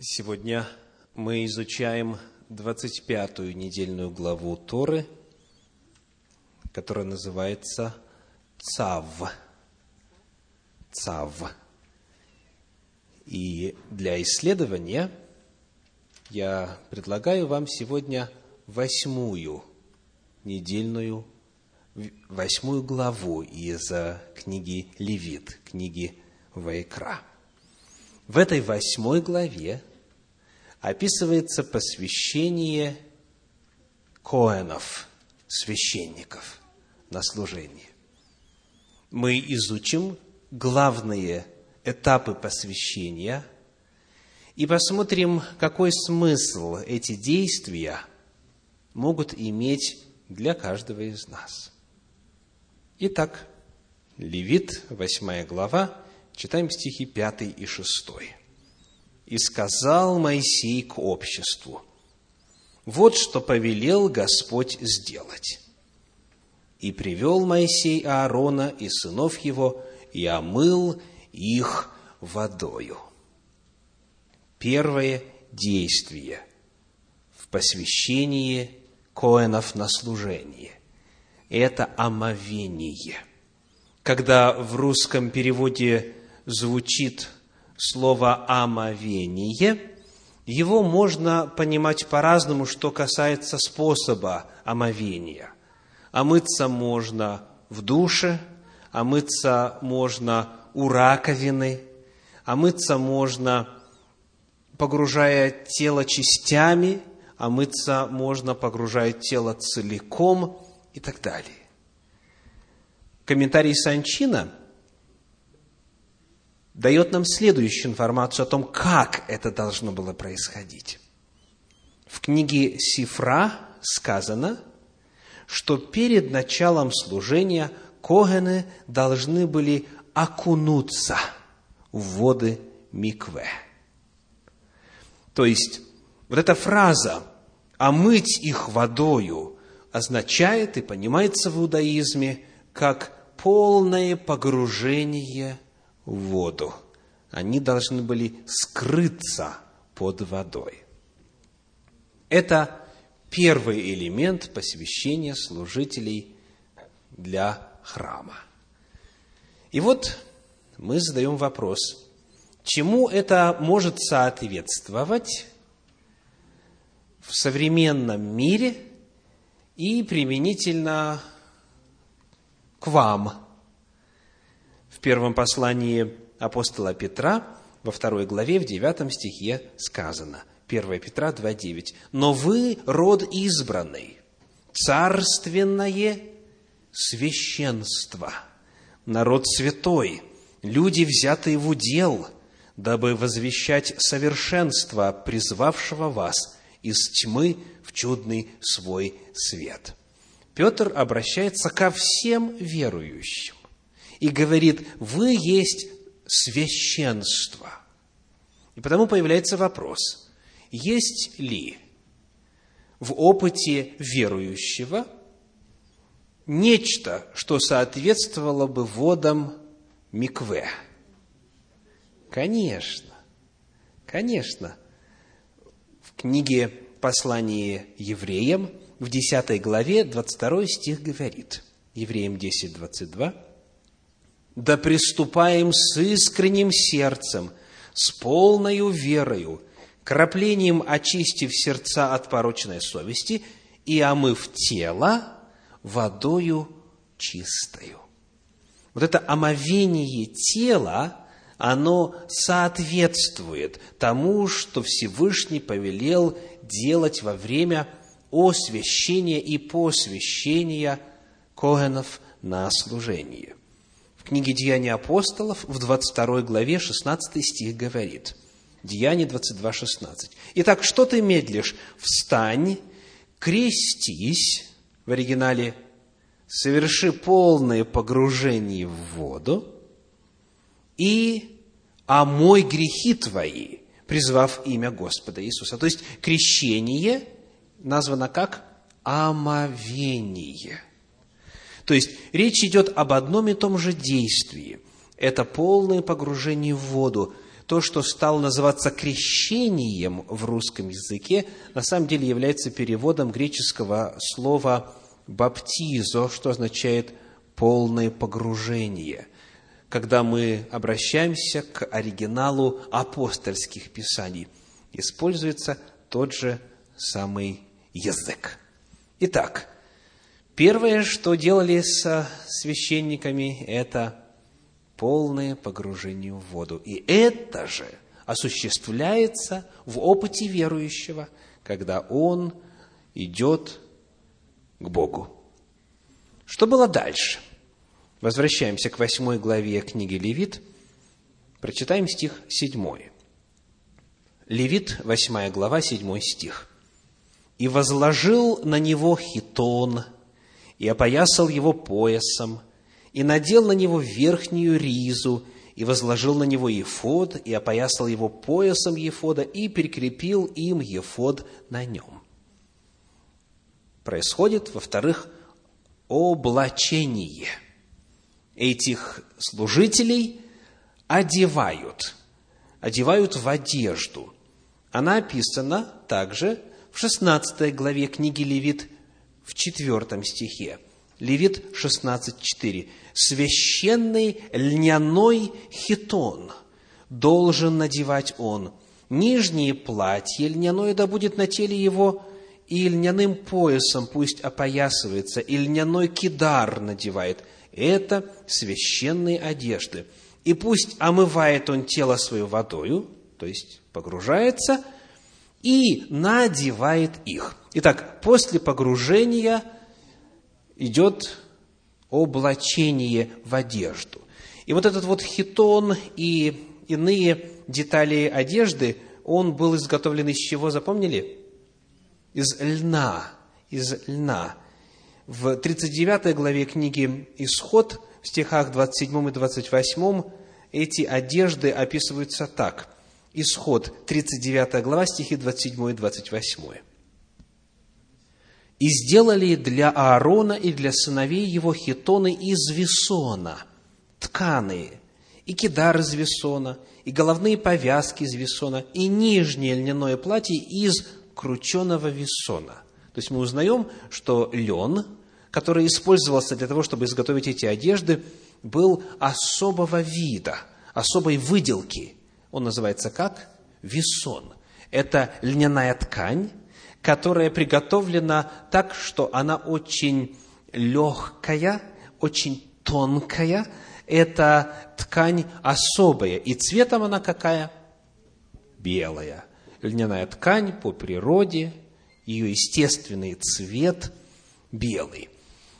Сегодня мы изучаем 25-ю недельную главу Торы, которая называется Цав. Цав. И для исследования я предлагаю вам сегодня восьмую недельную, восьмую главу из книги Левит, книги Вайкра – в этой восьмой главе описывается посвящение коэнов, священников на служение. Мы изучим главные этапы посвящения и посмотрим, какой смысл эти действия могут иметь для каждого из нас. Итак, Левит, 8 глава, Читаем стихи 5 и 6. «И сказал Моисей к обществу, вот что повелел Господь сделать. И привел Моисей Аарона и сынов его, и омыл их водою. Первое действие в посвящении коэнов на служение – это омовение. Когда в русском переводе звучит слово «омовение», его можно понимать по-разному, что касается способа омовения. Омыться можно в душе, омыться можно у раковины, омыться можно, погружая тело частями, омыться можно, погружая тело целиком и так далее. Комментарий Санчина – дает нам следующую информацию о том, как это должно было происходить. В книге Сифра сказано, что перед началом служения Когены должны были окунуться в воды Микве. То есть, вот эта фраза «омыть их водою» означает и понимается в иудаизме как полное погружение в воду. Они должны были скрыться под водой. Это первый элемент посвящения служителей для храма. И вот мы задаем вопрос, чему это может соответствовать в современном мире и применительно к вам, первом послании апостола Петра, во второй главе, в девятом стихе сказано, 1 Петра 2,9. «Но вы род избранный, царственное священство, народ святой, люди, взятые в удел, дабы возвещать совершенство призвавшего вас из тьмы в чудный свой свет». Петр обращается ко всем верующим и говорит, вы есть священство. И потому появляется вопрос, есть ли в опыте верующего нечто, что соответствовало бы водам микве? Конечно, конечно. В книге «Послание евреям» в 10 главе 22 стих говорит, Евреям 10, 22, да приступаем с искренним сердцем, с полною верою, краплением очистив сердца от порочной совести и омыв тело водою чистою. Вот это омовение тела, оно соответствует тому, что Всевышний повелел делать во время освящения и посвящения Когенов на служение – книге «Деяния апостолов» в 22 главе 16 стих говорит. Деяние 22, 16. «Итак, что ты медлишь? Встань, крестись» в оригинале «соверши полное погружение в воду» и «омой грехи твои», призвав имя Господа Иисуса. То есть, крещение названо как омовение – то есть речь идет об одном и том же действии. Это полное погружение в воду. то, что стало называться крещением в русском языке, на самом деле является переводом греческого слова «баптизо», что означает «полное погружение», когда мы обращаемся к оригиналу апостольских писаний. Используется тот же самый язык. Итак, первое, что делали со священниками, это полное погружение в воду. И это же осуществляется в опыте верующего, когда он идет к Богу. Что было дальше? Возвращаемся к восьмой главе книги Левит. Прочитаем стих седьмой. Левит, восьмая глава, седьмой стих. «И возложил на него хитон, и опоясал его поясом, и надел на него верхнюю ризу, и возложил на него ефод, и опоясал его поясом ефода, и прикрепил им ефод на нем. Происходит, во-вторых, облачение. Этих служителей одевают, одевают в одежду. Она описана также в 16 главе книги Левит в 4 стихе. Левит 16.4. «Священный льняной хитон должен надевать он. Нижнее платье льняное да будет на теле его, и льняным поясом пусть опоясывается, и льняной кидар надевает. Это священные одежды. И пусть омывает он тело свое водою, то есть погружается, и надевает их». Итак, после погружения – идет облачение в одежду. И вот этот вот хитон и иные детали одежды, он был изготовлен из чего, запомнили? Из льна, из льна. В 39 главе книги «Исход» в стихах 27 и 28 эти одежды описываются так. Исход, 39 глава, стихи 27 и 28 и сделали для Аарона и для сыновей его хитоны из весона, тканые, и кидар из весона, и головные повязки из весона, и нижнее льняное платье из крученого весона. То есть мы узнаем, что лен, который использовался для того, чтобы изготовить эти одежды, был особого вида, особой выделки. Он называется как? Весон. Это льняная ткань, которая приготовлена так, что она очень легкая, очень тонкая. Это ткань особая. И цветом она какая? Белая. Льняная ткань по природе, ее естественный цвет белый.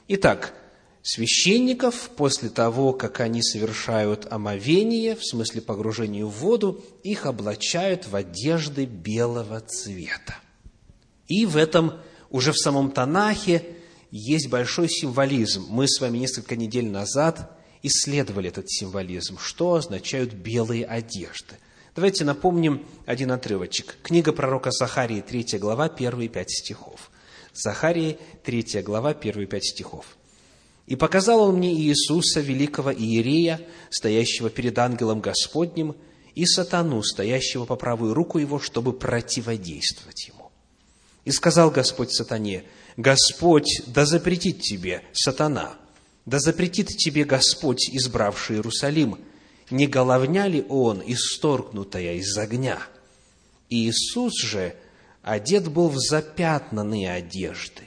Итак, священников после того, как они совершают омовение, в смысле погружения в воду, их облачают в одежды белого цвета. И в этом, уже в самом Танахе, есть большой символизм. Мы с вами несколько недель назад исследовали этот символизм, что означают белые одежды. Давайте напомним один отрывочек. Книга пророка Захарии, 3 глава, первые пять стихов. Захарии, 3 глава, первые пять стихов. «И показал он мне Иисуса, великого Иерея, стоящего перед ангелом Господним, и сатану, стоящего по правую руку его, чтобы противодействовать ему. И сказал Господь сатане, Господь да запретит тебе, сатана, да запретит тебе Господь, избравший Иерусалим, не головня ли он, исторгнутая из огня? И Иисус же одет был в запятнанные одежды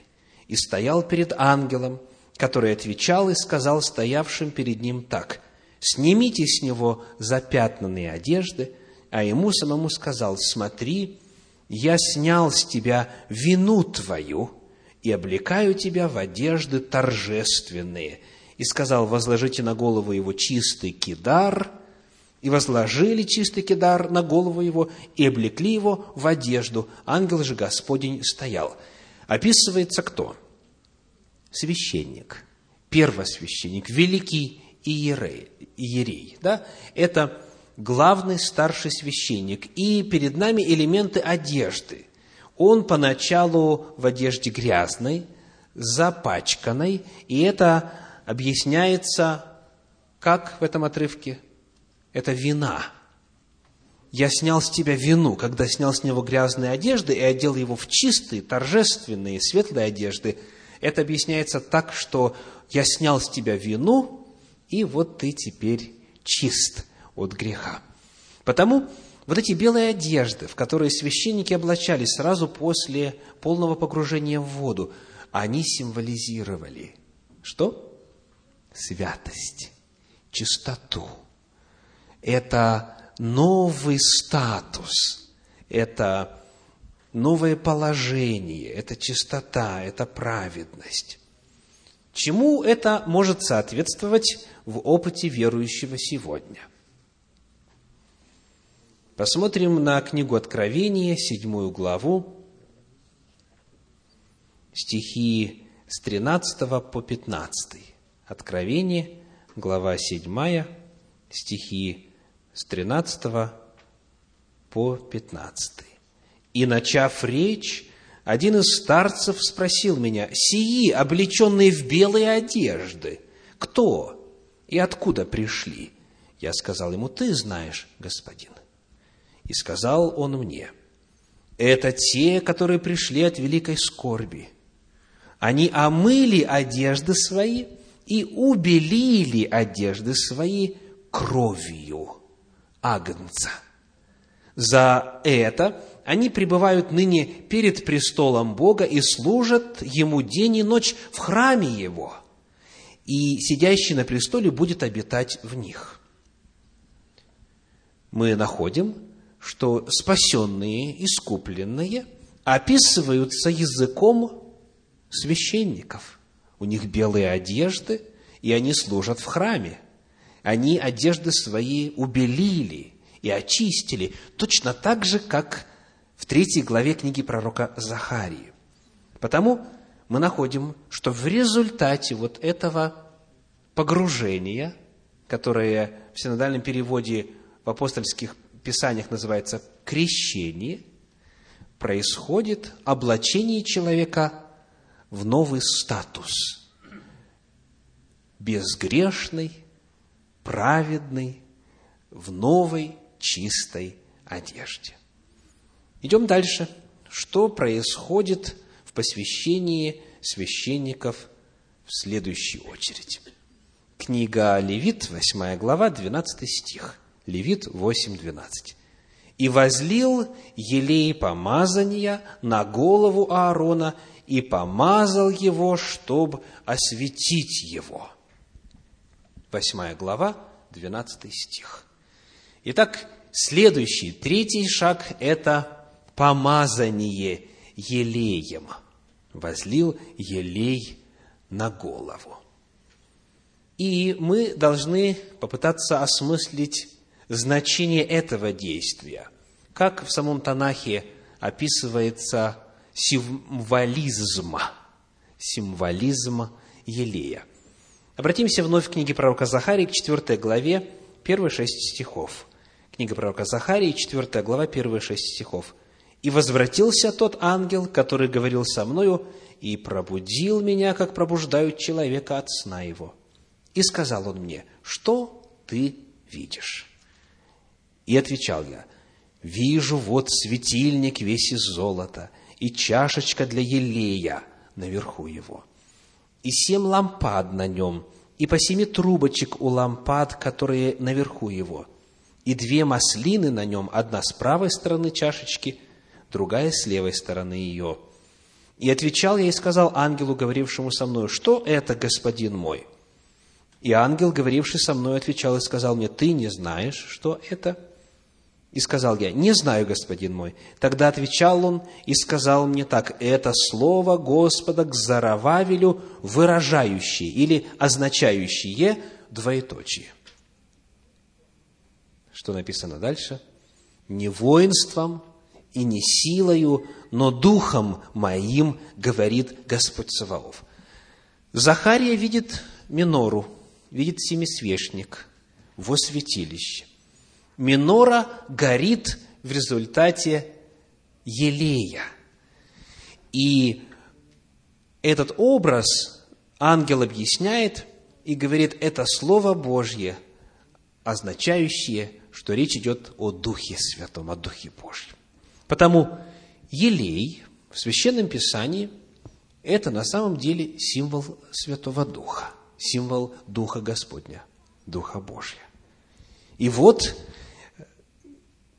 и стоял перед ангелом, который отвечал и сказал стоявшим перед ним так, «Снимите с него запятнанные одежды», а ему самому сказал, «Смотри, я снял с тебя вину твою и облекаю тебя в одежды торжественные. И сказал, возложите на голову его чистый кидар, и возложили чистый кидар на голову его, и облекли его в одежду. Ангел же Господень стоял. Описывается кто? Священник, первосвященник, великий иерей. иерей да? Это главный старший священник, и перед нами элементы одежды. Он поначалу в одежде грязной, запачканной, и это объясняется как в этом отрывке? Это вина. я снял с тебя вину, когда снял с него грязные одежды и одел его в чистые, торжественные, светлые одежды. Это объясняется так, что я снял с тебя вину, и вот ты теперь чист от греха. Потому вот эти белые одежды, в которые священники облачались сразу после полного погружения в воду, они символизировали что? Святость, чистоту. Это новый статус, это новое положение, это чистота, это праведность. Чему это может соответствовать в опыте верующего сегодня? Посмотрим на книгу Откровения, седьмую главу, стихи с 13 по 15. Откровение, глава 7, стихи с 13 по 15. «И, начав речь, один из старцев спросил меня, «Сии, облеченные в белые одежды, кто и откуда пришли?» Я сказал ему, «Ты знаешь, господин». И сказал он мне, «Это те, которые пришли от великой скорби, они омыли одежды свои и убелили одежды свои кровью Агнца. За это они пребывают ныне перед престолом Бога и служат Ему день и ночь в храме Его, и сидящий на престоле будет обитать в них. Мы находим, что спасенные, искупленные описываются языком священников. У них белые одежды, и они служат в храме. Они одежды свои убелили и очистили, точно так же, как в третьей главе книги пророка Захарии. Потому мы находим, что в результате вот этого погружения, которое в синодальном переводе в апостольских писаниях называется крещение, происходит облачение человека в новый статус. Безгрешный, праведный, в новой чистой одежде. Идем дальше. Что происходит в посвящении священников в следующую очередь? Книга Левит, 8 глава, 12 стих. Левит 8, 12 и возлил елей помазания на голову Аарона и помазал его, чтобы осветить его. Восьмая глава, 12 стих. Итак, следующий, третий шаг – это помазание елеем. Возлил елей на голову. И мы должны попытаться осмыслить значение этого действия. Как в самом Танахе описывается символизма, символизма Елея. Обратимся вновь к книге пророка Захарии, к 4 главе, первые шесть стихов. Книга пророка Захарии, 4 глава, первые шесть стихов. «И возвратился тот ангел, который говорил со мною, и пробудил меня, как пробуждают человека от сна его. И сказал он мне, что ты видишь? И отвечал я, вижу вот светильник весь из золота, и чашечка для елея наверху его, и семь лампад на нем, и по семи трубочек у лампад, которые наверху его, и две маслины на нем, одна с правой стороны чашечки, другая с левой стороны ее. И отвечал я и сказал ангелу, говорившему со мной, что это, господин мой? И ангел, говоривший со мной, отвечал и сказал мне, ты не знаешь, что это? И сказал я, не знаю, господин мой. Тогда отвечал он и сказал мне так, это слово Господа к Зарававелю, выражающее или означающее двоеточие. Что написано дальше? Не воинством и не силою, но духом моим, говорит Господь Саваоф. Захария видит минору, видит семисвешник во святилище – минора горит в результате елея. И этот образ ангел объясняет и говорит, это Слово Божье, означающее, что речь идет о Духе Святом, о Духе Божьем. Потому елей в Священном Писании – это на самом деле символ Святого Духа, символ Духа Господня, Духа Божьего. И вот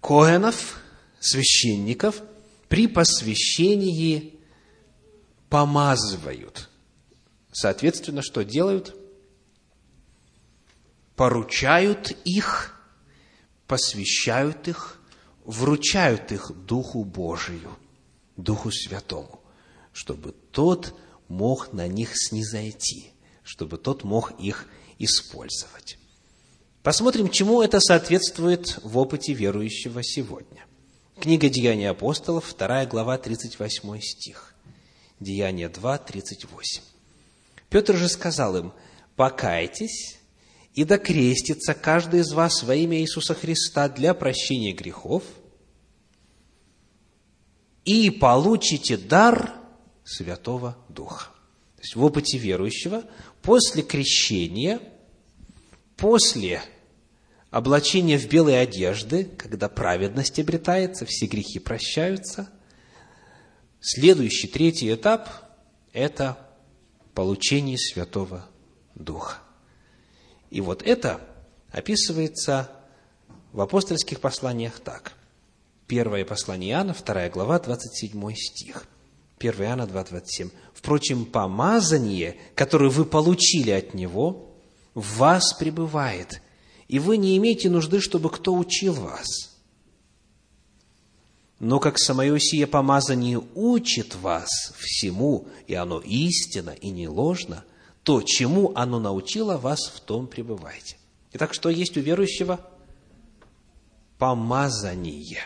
Коэнов, священников, при посвящении помазывают. Соответственно, что делают? Поручают их, посвящают их, вручают их Духу Божию, Духу Святому, чтобы тот мог на них снизойти, чтобы тот мог их использовать. Посмотрим, чему это соответствует в опыте верующего сегодня. Книга Деяния апостолов, 2 глава, 38 стих. Деяния 2, 38. Петр же сказал им, «Покайтесь и докрестится каждый из вас во имя Иисуса Христа для прощения грехов, и получите дар Святого Духа». То есть в опыте верующего после крещения, после облачение в белые одежды, когда праведность обретается, все грехи прощаются. Следующий, третий этап – это получение Святого Духа. И вот это описывается в апостольских посланиях так. Первое послание Иоанна, вторая глава, 27 стих. 1 Иоанна 2, 27. «Впрочем, помазание, которое вы получили от Него, в вас пребывает, и вы не имеете нужды, чтобы кто учил вас. Но как самое сие помазание учит вас всему, и оно истинно и не ложно, то, чему оно научило вас, в том пребывайте. Итак, что есть у верующего? Помазание.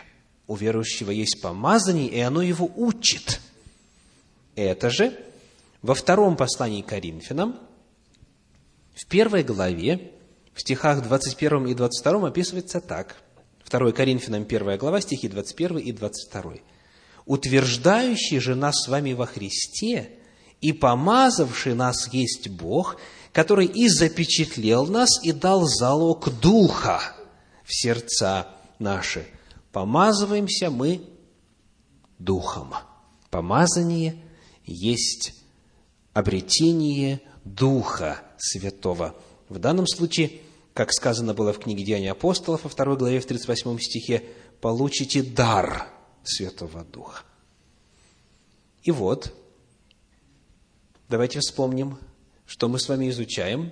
У верующего есть помазание, и оно его учит. Это же во втором послании к Коринфянам, в первой главе, в стихах 21 и 22 описывается так. 2 Коринфянам 1 глава, стихи 21 и 22. «Утверждающий же нас с вами во Христе и помазавший нас есть Бог, который и запечатлел нас и дал залог Духа в сердца наши. Помазываемся мы Духом. Помазание есть обретение Духа Святого – в данном случае, как сказано было в книге Деяния апостолов, во второй главе, в 38 стихе, получите дар Святого Духа. И вот, давайте вспомним, что мы с вами изучаем.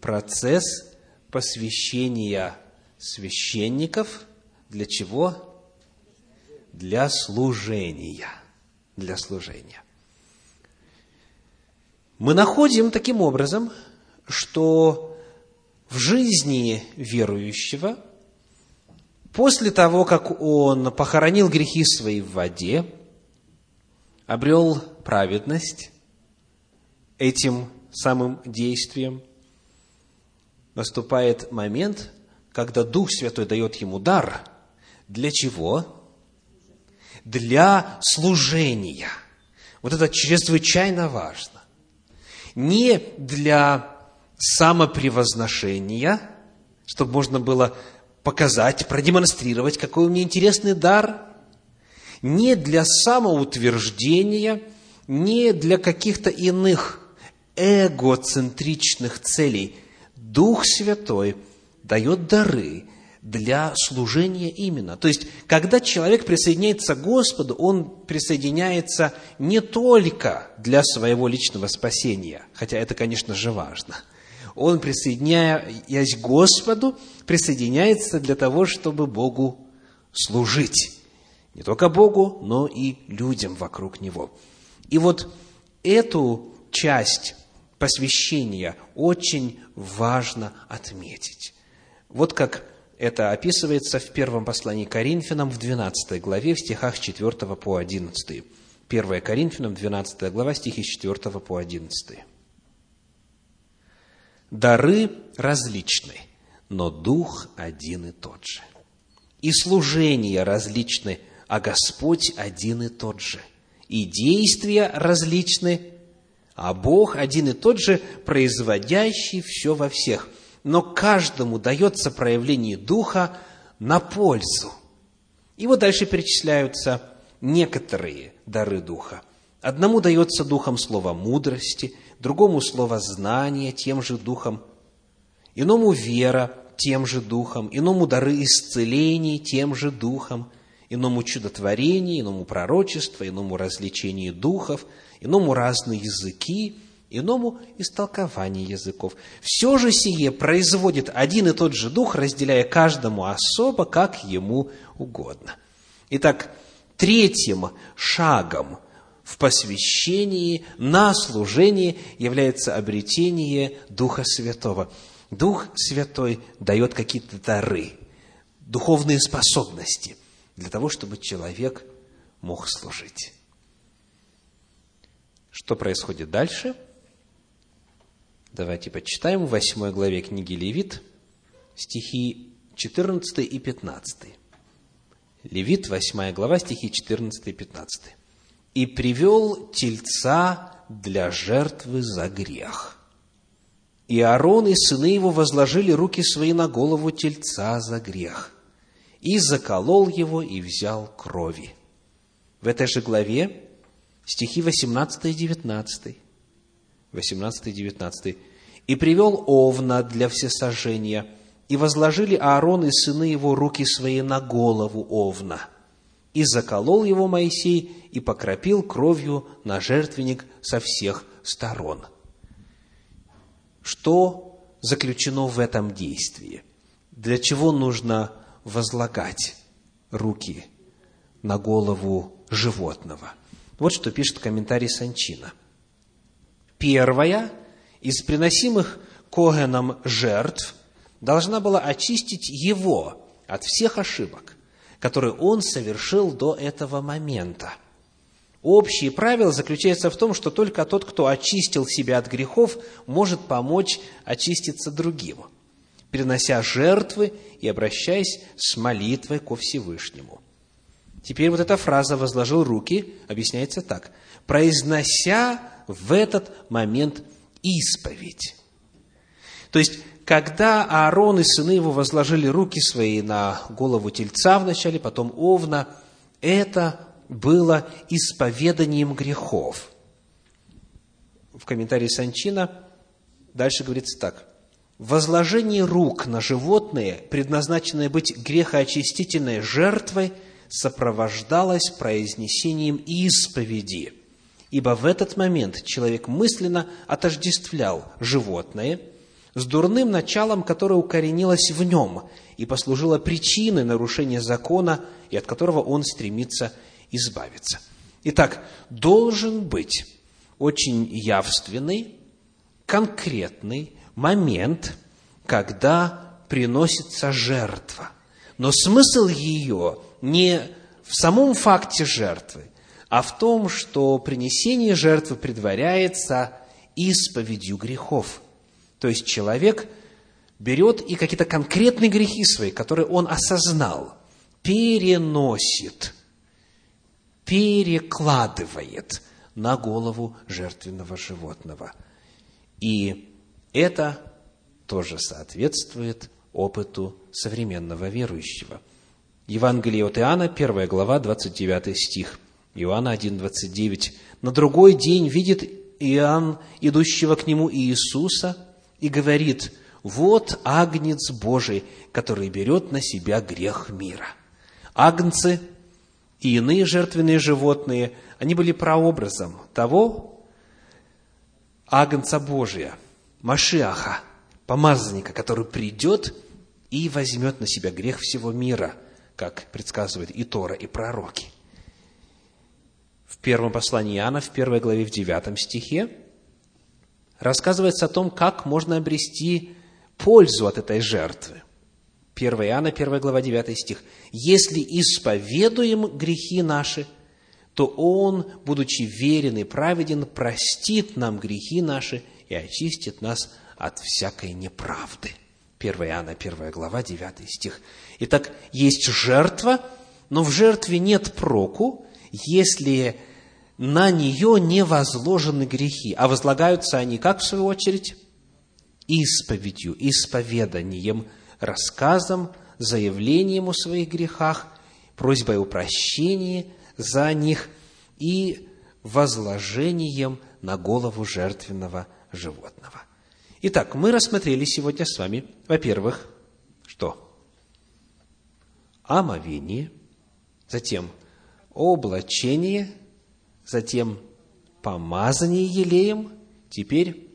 Процесс посвящения священников для чего? Для служения. Для служения мы находим таким образом, что в жизни верующего, после того, как он похоронил грехи свои в воде, обрел праведность этим самым действием, наступает момент, когда Дух Святой дает ему дар. Для чего? Для служения. Вот это чрезвычайно важно не для самопревозношения, чтобы можно было показать, продемонстрировать, какой у меня интересный дар, не для самоутверждения, не для каких-то иных эгоцентричных целей. Дух Святой дает дары для служения именно. То есть, когда человек присоединяется к Господу, он присоединяется не только для своего личного спасения, хотя это, конечно же, важно. Он, присоединяясь к Господу, присоединяется для того, чтобы Богу служить. Не только Богу, но и людям вокруг Него. И вот эту часть посвящения очень важно отметить. Вот как это описывается в первом послании Коринфянам в 12 главе, в стихах 4 по 11. 1 Коринфянам, 12 глава, стихи с 4 по 11. «Дары различны, но Дух один и тот же. И служения различны, а Господь один и тот же. И действия различны, а Бог один и тот же, производящий все во всех. Но каждому дается проявление Духа на пользу. И вот дальше перечисляются некоторые дары Духа. Одному дается Духом слово мудрости, другому слово знания тем же Духом, иному вера тем же Духом, иному дары исцеления тем же Духом, иному чудотворение, иному пророчество, иному развлечение духов, иному разные языки, иному истолкование языков. Все же сие производит один и тот же Дух, разделяя каждому особо, как ему угодно. Итак, третьим шагом в посвящении на служение является обретение Духа Святого. Дух Святой дает какие-то дары, духовные способности для того, чтобы человек мог служить. Что происходит дальше? Давайте почитаем в 8 главе книги Левит стихи 14 и 15. Левит, 8 глава, стихи 14 и 15. «И привел тельца для жертвы за грех. И Аарон и сыны его возложили руки свои на голову тельца за грех, и заколол его, и взял крови». В этой же главе стихи 18 и 19. 18 и 19. «И привел овна для всесожжения, и возложили Аарон и сыны его руки свои на голову овна. И заколол его Моисей, и покропил кровью на жертвенник со всех сторон». Что заключено в этом действии? Для чего нужно возлагать руки на голову животного? Вот что пишет комментарий Санчина. Первая из приносимых Когеном жертв должна была очистить его от всех ошибок, которые он совершил до этого момента. Общее правило заключается в том, что только тот, кто очистил себя от грехов, может помочь очиститься другим, принося жертвы и обращаясь с молитвой ко Всевышнему. Теперь вот эта фраза «возложил руки» объясняется так. «Произнося в этот момент исповедь». То есть, когда Аарон и сыны его возложили руки свои на голову тельца вначале, потом овна, это было исповеданием грехов. В комментарии Санчина дальше говорится так. Возложение рук на животные, предназначенное быть грехоочистительной жертвой – сопровождалось произнесением исповеди, ибо в этот момент человек мысленно отождествлял животное с дурным началом, которое укоренилось в нем и послужило причиной нарушения закона, и от которого он стремится избавиться. Итак, должен быть очень явственный, конкретный момент, когда приносится жертва. Но смысл ее не в самом факте жертвы, а в том, что принесение жертвы предваряется исповедью грехов. То есть человек берет и какие-то конкретные грехи свои, которые он осознал, переносит, перекладывает на голову жертвенного животного. И это тоже соответствует опыту современного верующего – Евангелие от Иоанна, 1 глава, 29 стих. Иоанна 1, 29. «На другой день видит Иоанн, идущего к нему Иисуса, и говорит, вот агнец Божий, который берет на себя грех мира». Агнцы и иные жертвенные животные, они были прообразом того агнца Божия, Машиаха, помазанника, который придет и возьмет на себя грех всего мира – как предсказывает и Тора, и пророки. Первом послании Иоанна, в первой главе, в девятом стихе, рассказывается о том, как можно обрести пользу от этой жертвы. 1 Иоанна, 1 глава, 9 стих. «Если исповедуем грехи наши, то Он, будучи верен и праведен, простит нам грехи наши и очистит нас от всякой неправды». 1 Иоанна, 1 глава, 9 стих. Итак, есть жертва, но в жертве нет проку, если на нее не возложены грехи. А возлагаются они как, в свою очередь? исповедью, исповеданием, рассказом, заявлением о своих грехах, просьбой о прощении за них и возложением на голову жертвенного животного. Итак, мы рассмотрели сегодня с вами, во-первых, что? Омовение, затем облачение, затем помазание елеем, теперь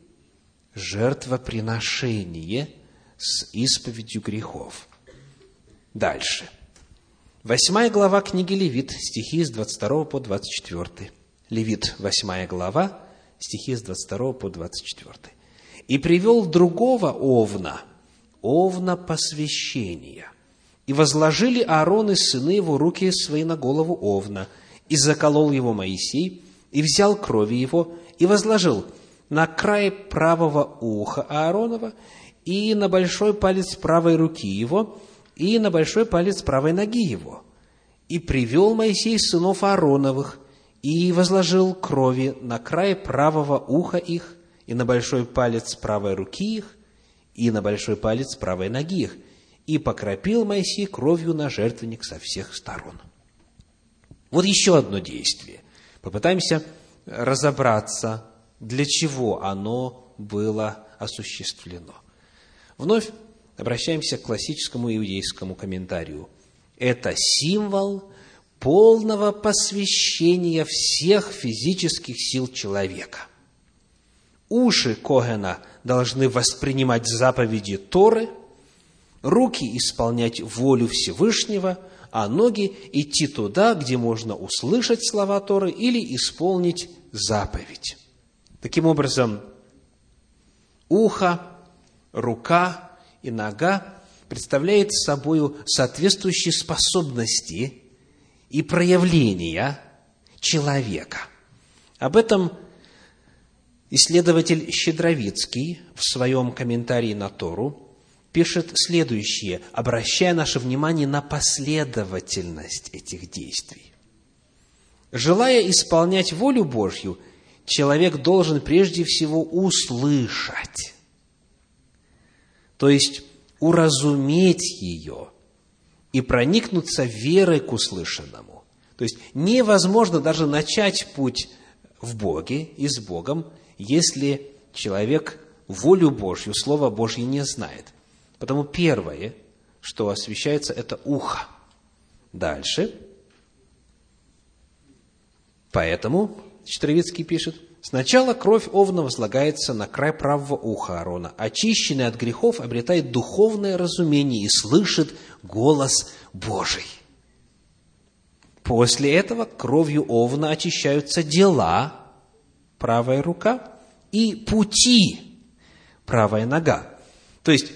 жертвоприношение с исповедью грехов. Дальше. Восьмая глава книги Левит, стихи с 22 по 24. Левит, восьмая глава, стихи с 22 по 24. «И привел другого овна, овна посвящения, и возложили Аарон и сыны его руки свои на голову овна, и заколол его Моисей, и взял крови его, и возложил на край правого уха Ааронова, и на большой палец правой руки его, и на большой палец правой ноги его. И привел Моисей сынов Аароновых, и возложил крови на край правого уха их, и на большой палец правой руки их, и на большой палец правой ноги их, и покропил Моисей кровью на жертвенник со всех сторон. Вот еще одно действие. Попытаемся разобраться, для чего оно было осуществлено. Вновь обращаемся к классическому иудейскому комментарию. Это символ полного посвящения всех физических сил человека. Уши Когена должны воспринимать заповеди Торы, руки исполнять волю Всевышнего, а ноги идти туда, где можно услышать слова Торы или исполнить заповедь. Таким образом, ухо, рука и нога представляют собой соответствующие способности и проявления человека. Об этом исследователь Щедровицкий в своем комментарии на Тору пишет следующее, обращая наше внимание на последовательность этих действий. Желая исполнять волю Божью, человек должен прежде всего услышать, то есть уразуметь ее и проникнуться верой к услышанному. То есть невозможно даже начать путь в Боге и с Богом, если человек волю Божью, Слово Божье не знает. Потому первое, что освещается, это ухо. Дальше. Поэтому, Четровицкий пишет, Сначала кровь овна возлагается на край правого уха Аарона. Очищенный от грехов обретает духовное разумение и слышит голос Божий. После этого кровью овна очищаются дела, правая рука, и пути, правая нога. То есть,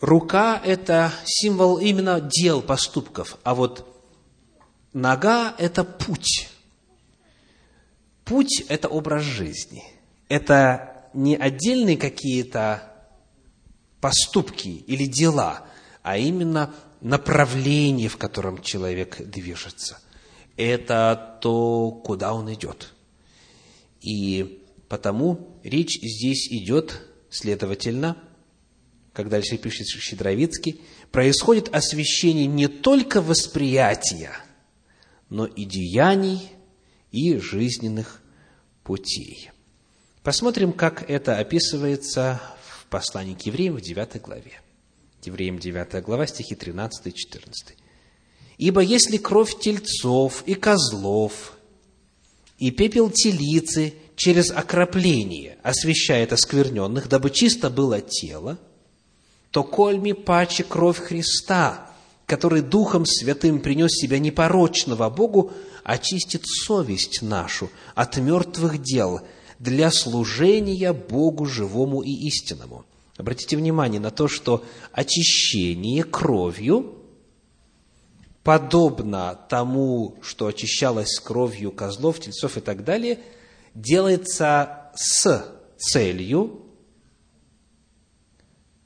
рука – это символ именно дел, поступков, а вот нога – это путь – Путь – это образ жизни. Это не отдельные какие-то поступки или дела, а именно направление, в котором человек движется. Это то, куда он идет. И потому речь здесь идет, следовательно, как дальше пишет Щедровицкий, происходит освещение не только восприятия, но и деяний, и жизненных путей. Посмотрим, как это описывается в послании к евреям в 9 главе. Евреям 9 глава, стихи 13 и 14. «Ибо если кровь тельцов и козлов и пепел телицы через окропление освещает оскверненных, дабы чисто было тело, то кольми паче кровь Христа, который Духом Святым принес себя непорочного Богу, очистит совесть нашу от мертвых дел для служения Богу живому и истинному. Обратите внимание на то, что очищение кровью подобно тому, что очищалось кровью козлов, тельцов и так далее, делается с целью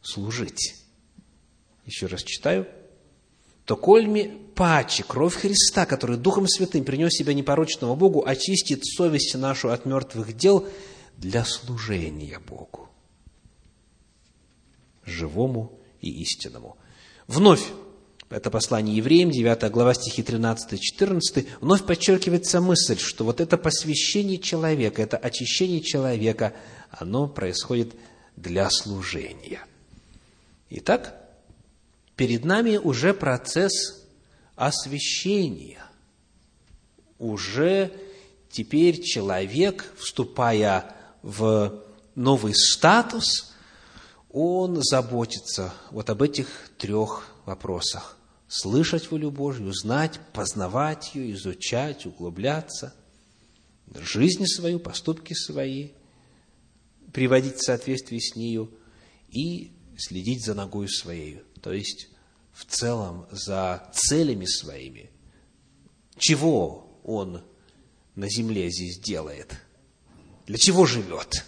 служить. Еще раз читаю – то кольми паче кровь Христа, который Духом Святым принес себя непорочного Богу, очистит совесть нашу от мертвых дел для служения Богу. живому и истинному. Вновь, это послание евреям, 9 глава, стихи 13-14, вновь подчеркивается мысль, что вот это посвящение человека, это очищение человека, оно происходит для служения. Итак, перед нами уже процесс освящения. Уже теперь человек, вступая в новый статус, он заботится вот об этих трех вопросах. Слышать волю Божью, знать, познавать ее, изучать, углубляться, жизнь свою, поступки свои, приводить в соответствие с нею и следить за ногой своей, то есть в целом за целями своими. Чего он на земле здесь делает? Для чего живет?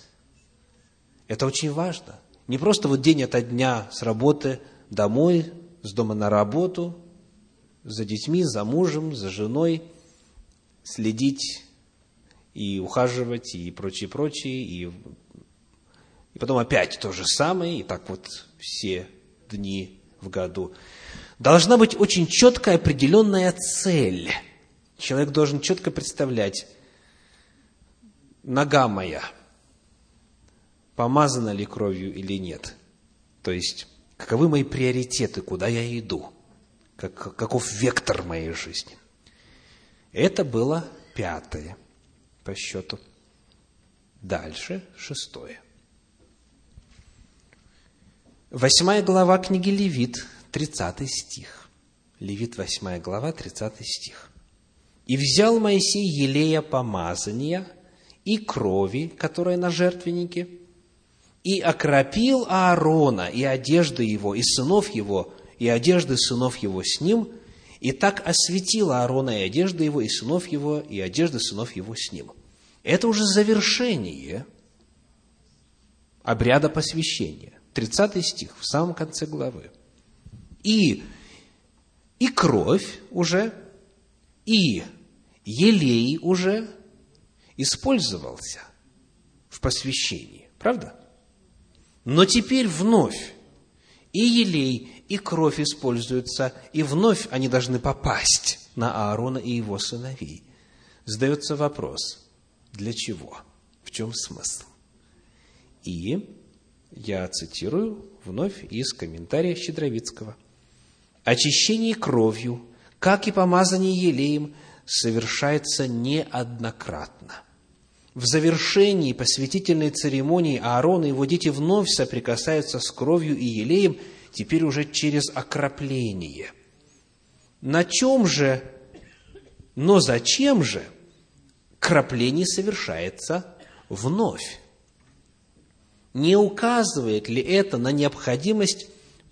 Это очень важно. Не просто вот день ото дня с работы домой, с дома на работу, за детьми, за мужем, за женой, следить и ухаживать, и прочее, прочее, и, и потом опять то же самое, и так вот все дни в году. Должна быть очень четкая определенная цель. Человек должен четко представлять, нога моя – помазана ли кровью или нет. То есть, каковы мои приоритеты, куда я иду, как, каков вектор моей жизни. Это было пятое по счету. Дальше шестое. Восьмая глава книги Левит, 30 стих. Левит, восьмая глава, 30 стих. «И взял Моисей елея помазания и крови, которая на жертвеннике, и окропил Аарона и одежды его, и сынов его, и одежды сынов его с ним, и так осветил Аарона и одежды его, и сынов его, и одежды сынов его с ним. Это уже завершение обряда посвящения. 30 стих, в самом конце главы. И, и кровь уже, и елей уже использовался в посвящении. Правда? Но теперь вновь и елей, и кровь используются, и вновь они должны попасть на Аарона и его сыновей. Задается вопрос, для чего? В чем смысл? И я цитирую вновь из комментария Щедровицкого. «Очищение кровью, как и помазание елеем, совершается неоднократно – в завершении посвятительной церемонии Аарон и его дети вновь соприкасаются с кровью и елеем, теперь уже через окропление. На чем же, но зачем же крапление совершается вновь? Не указывает ли это на необходимость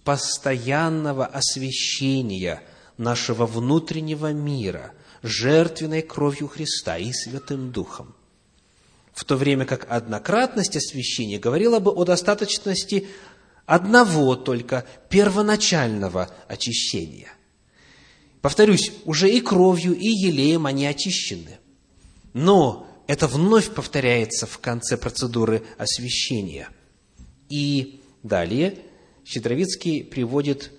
постоянного освящения нашего внутреннего мира жертвенной кровью Христа и Святым Духом? в то время как однократность освящения говорила бы о достаточности одного только первоначального очищения. Повторюсь, уже и кровью, и елеем они очищены. Но это вновь повторяется в конце процедуры освящения. И далее Щедровицкий приводит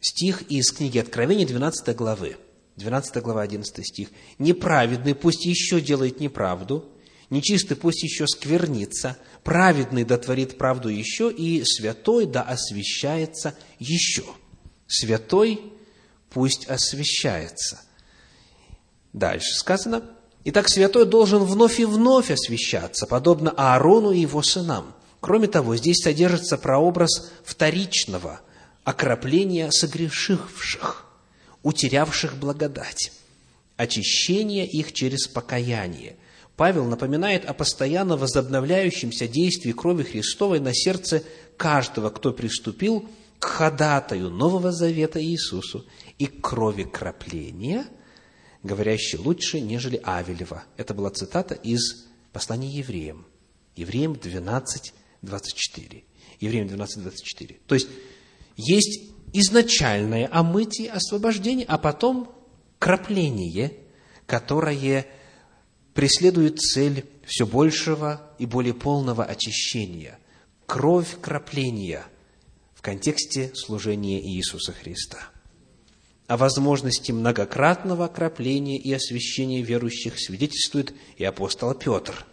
стих из книги Откровения 12 главы. 12 глава, 11 стих. «Неправедный пусть еще делает неправду, нечистый пусть еще сквернится, праведный дотворит правду еще, и святой да освящается еще. Святой пусть освящается. Дальше сказано, Итак, святой должен вновь и вновь освящаться, подобно Аарону и его сынам. Кроме того, здесь содержится прообраз вторичного окропления согрешивших, утерявших благодать, очищения их через покаяние, Павел напоминает о постоянно возобновляющемся действии крови Христовой на сердце каждого, кто приступил к ходатаю Нового Завета Иисусу и крови кропления, говорящей лучше, нежели Авелева. Это была цитата из послания евреям. Евреям 12, 24. Евреям 12, 24. То есть, есть изначальное омытие, освобождение, а потом крапление, которое преследует цель все большего и более полного очищения. Кровь кропления в контексте служения Иисуса Христа. О возможности многократного окропления и освящения верующих свидетельствует и апостол Петр,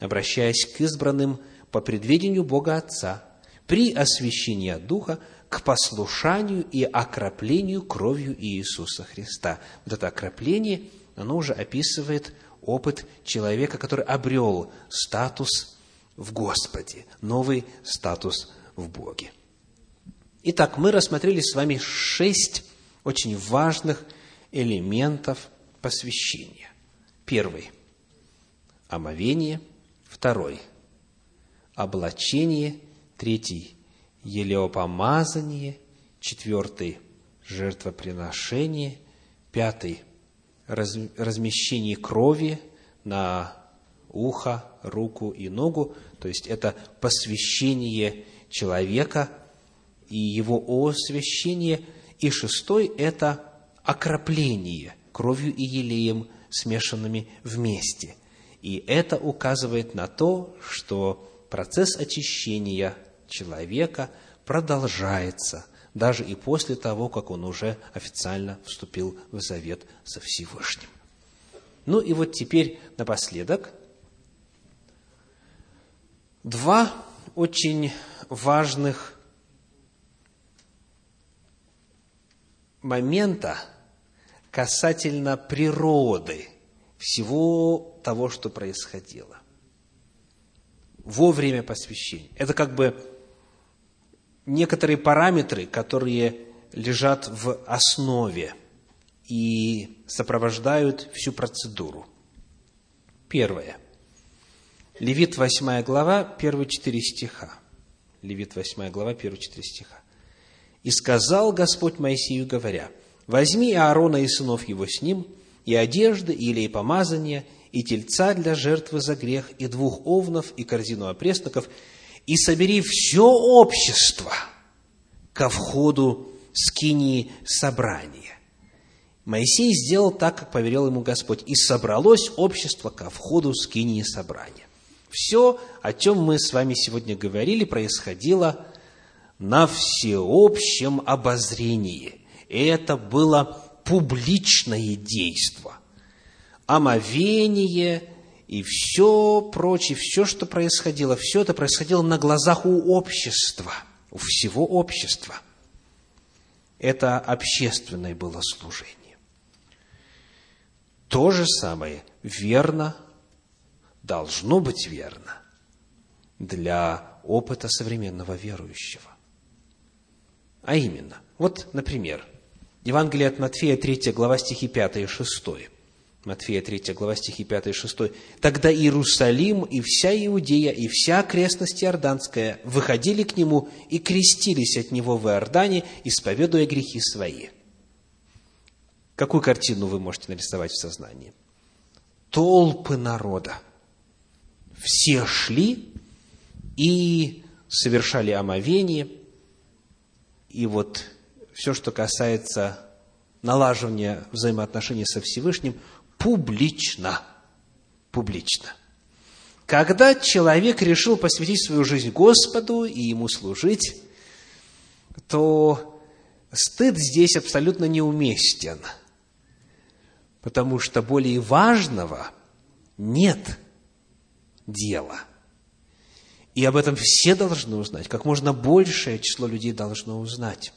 обращаясь к избранным по предведению Бога Отца при освящении Духа к послушанию и окроплению кровью Иисуса Христа. Вот это окропление, оно уже описывает опыт человека, который обрел статус в Господе, новый статус в Боге. Итак, мы рассмотрели с вами шесть очень важных элементов посвящения. Первый – омовение. Второй – облачение. Третий – елеопомазание. Четвертый – жертвоприношение. Пятый – размещение крови на ухо, руку и ногу. То есть, это посвящение человека – и его освящение. И шестой – это окропление кровью и елеем, смешанными вместе. И это указывает на то, что процесс очищения человека продолжается даже и после того, как он уже официально вступил в завет со Всевышним. Ну и вот теперь напоследок два очень важных момента касательно природы всего того, что происходило во время посвящения. Это как бы некоторые параметры, которые лежат в основе и сопровождают всю процедуру. Первое. Левит 8 глава, первые четыре стиха. Левит 8 глава, первые четыре стиха. И сказал Господь Моисею, говоря, «Возьми Аарона и сынов его с ним, и одежды, и илей помазания, и тельца для жертвы за грех, и двух овнов, и корзину опресноков, и собери все общество ко входу скинии собрания». Моисей сделал так, как повелел ему Господь, и собралось общество ко входу скинии собрания. Все, о чем мы с вами сегодня говорили, происходило на всеобщем обозрении. Это было публичное действо. Омовение и все прочее, все, что происходило, все это происходило на глазах у общества, у всего общества. Это общественное было служение. То же самое верно, должно быть верно для опыта современного верующего. А именно, вот, например, Евангелие от Матфея, 3 глава, стихи 5 и 6. Матфея 3 глава, стихи 5 и 6. «Тогда Иерусалим и вся Иудея и вся окрестность Иорданская выходили к Нему и крестились от Него в Иордане, исповедуя грехи свои». Какую картину вы можете нарисовать в сознании? Толпы народа. Все шли и совершали омовение – и вот все, что касается налаживания взаимоотношений со Всевышним, публично. Публично. Когда человек решил посвятить свою жизнь Господу и Ему служить, то стыд здесь абсолютно неуместен, потому что более важного нет дела – и об этом все должны узнать, как можно большее число людей должно узнать.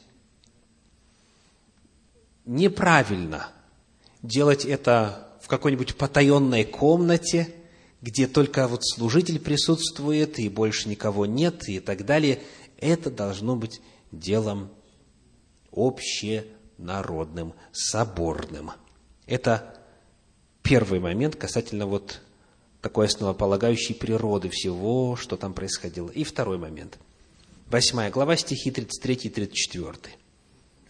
Неправильно делать это в какой-нибудь потаенной комнате, где только вот служитель присутствует, и больше никого нет, и так далее. Это должно быть делом общенародным, соборным. Это первый момент касательно вот такой основополагающей природы всего, что там происходило. И второй момент. Восьмая глава, стихи 33 и 34.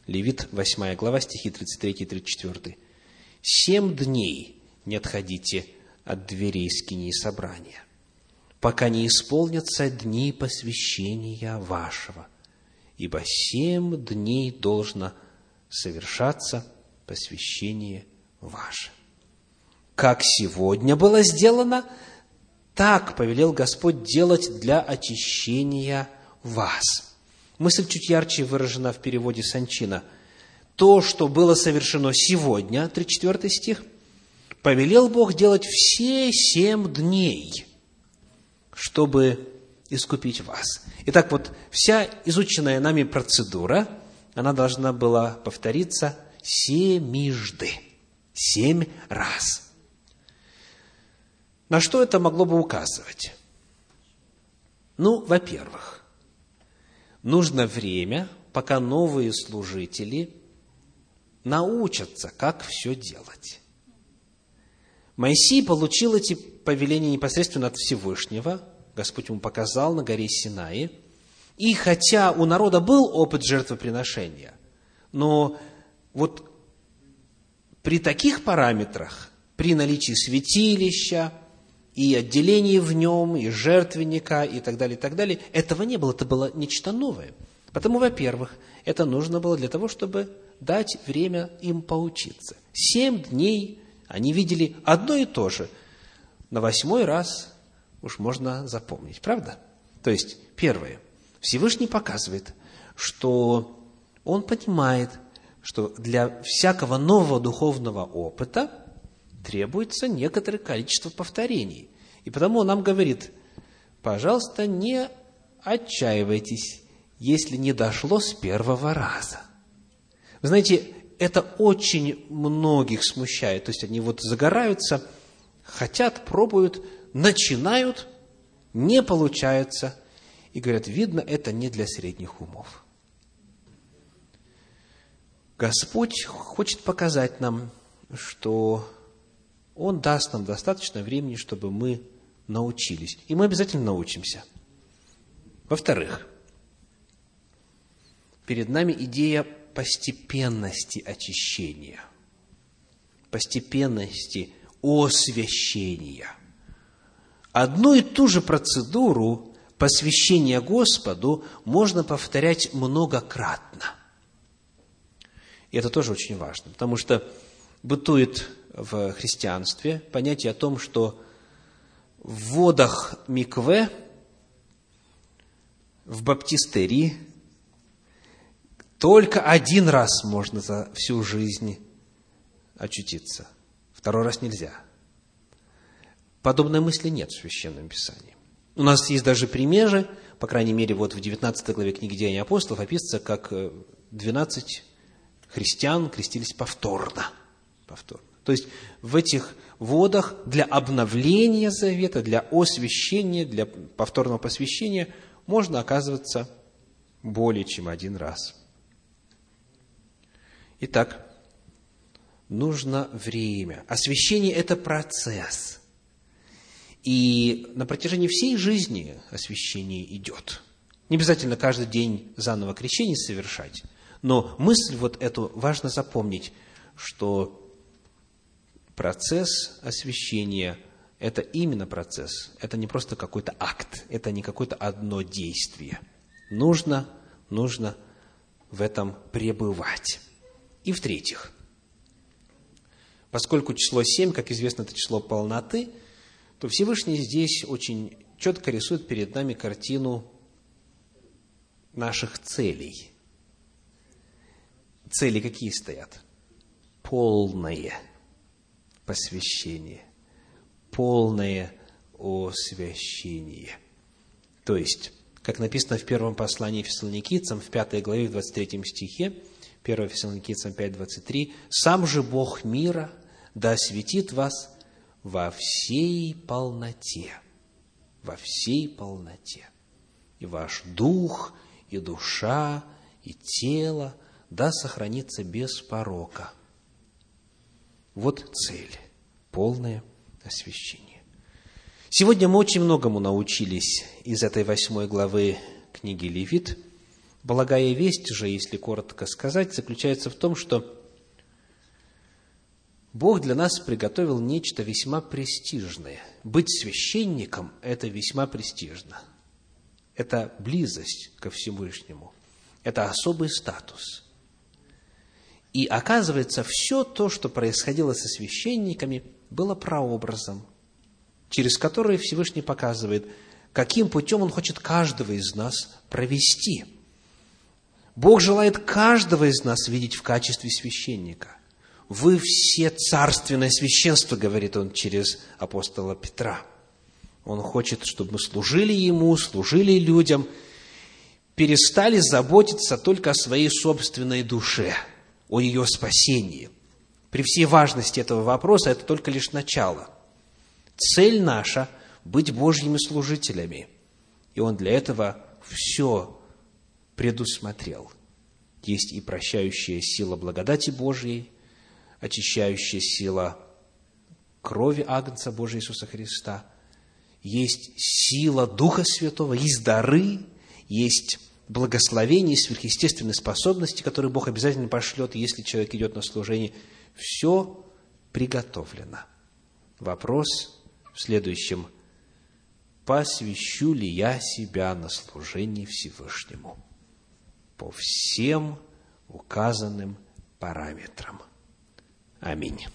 Левит, восьмая глава, стихи 33 и 34. «Семь дней не отходите от дверей скинии собрания, пока не исполнятся дни посвящения вашего, ибо семь дней должно совершаться посвящение ваше» как сегодня было сделано, так повелел Господь делать для очищения вас. Мысль чуть ярче выражена в переводе Санчина. То, что было совершено сегодня, 34 стих, повелел Бог делать все семь дней, чтобы искупить вас. Итак, вот вся изученная нами процедура, она должна была повториться семижды, семь раз. На что это могло бы указывать? Ну, во-первых, нужно время, пока новые служители научатся, как все делать. Моисей получил эти повеления непосредственно от Всевышнего, Господь ему показал на горе Синаи, и хотя у народа был опыт жертвоприношения, но вот при таких параметрах, при наличии святилища, и отделение в нем, и жертвенника, и так далее, и так далее. Этого не было, это было нечто новое. Потому, во-первых, это нужно было для того, чтобы дать время им поучиться. Семь дней они видели одно и то же. На восьмой раз уж можно запомнить, правда? То есть, первое, Всевышний показывает, что он понимает, что для всякого нового духовного опыта требуется некоторое количество повторений. И потому он нам говорит, пожалуйста, не отчаивайтесь, если не дошло с первого раза. Вы знаете, это очень многих смущает. То есть они вот загораются, хотят, пробуют, начинают, не получается. И говорят, видно, это не для средних умов. Господь хочет показать нам, что он даст нам достаточно времени, чтобы мы научились. И мы обязательно научимся. Во-вторых, перед нами идея постепенности очищения, постепенности освящения. Одну и ту же процедуру посвящения Господу можно повторять многократно. И это тоже очень важно, потому что бытует в христианстве понятие о том, что в водах микве, в баптистерии, только один раз можно за всю жизнь очутиться. Второй раз нельзя. Подобной мысли нет в Священном Писании. У нас есть даже примеры, по крайней мере, вот в 19 главе книги Деяний апостолов описывается, как 12 христиан крестились повторно. повторно. То есть в этих водах для обновления завета, для освящения, для повторного посвящения можно оказываться более чем один раз. Итак, нужно время. Освящение – это процесс. И на протяжении всей жизни освящение идет. Не обязательно каждый день заново крещение совершать, но мысль вот эту важно запомнить, что процесс освящения – это именно процесс, это не просто какой-то акт, это не какое-то одно действие. Нужно, нужно в этом пребывать. И в-третьих, поскольку число 7, как известно, это число полноты, то Всевышний здесь очень четко рисует перед нами картину наших целей. Цели какие стоят? Полное – посвящение, полное освящение. То есть, как написано в первом послании Фессалоникийцам, в пятой главе, в 23 стихе, 1 Фессалоникийцам 5.23, «Сам же Бог мира да осветит вас во всей полноте». Во всей полноте. И ваш дух, и душа, и тело да сохранится без порока – вот цель – полное освящение. Сегодня мы очень многому научились из этой восьмой главы книги Левит. Благая весть же, если коротко сказать, заключается в том, что Бог для нас приготовил нечто весьма престижное. Быть священником – это весьма престижно. Это близость ко Всевышнему. Это особый статус – и оказывается, все то, что происходило со священниками, было прообразом, через который Всевышний показывает, каким путем Он хочет каждого из нас провести. Бог желает каждого из нас видеть в качестве священника. Вы все царственное священство, говорит он через апостола Петра. Он хочет, чтобы мы служили Ему, служили людям, перестали заботиться только о своей собственной душе, о ее спасении. При всей важности этого вопроса это только лишь начало. Цель наша – быть Божьими служителями. И Он для этого все предусмотрел. Есть и прощающая сила благодати Божьей, очищающая сила крови Агнца Божия Иисуса Христа, есть сила Духа Святого, есть дары, есть благословения, сверхъестественные способности, которые Бог обязательно пошлет, если человек идет на служение. Все приготовлено. Вопрос в следующем. Посвящу ли я себя на служение Всевышнему? По всем указанным параметрам. Аминь.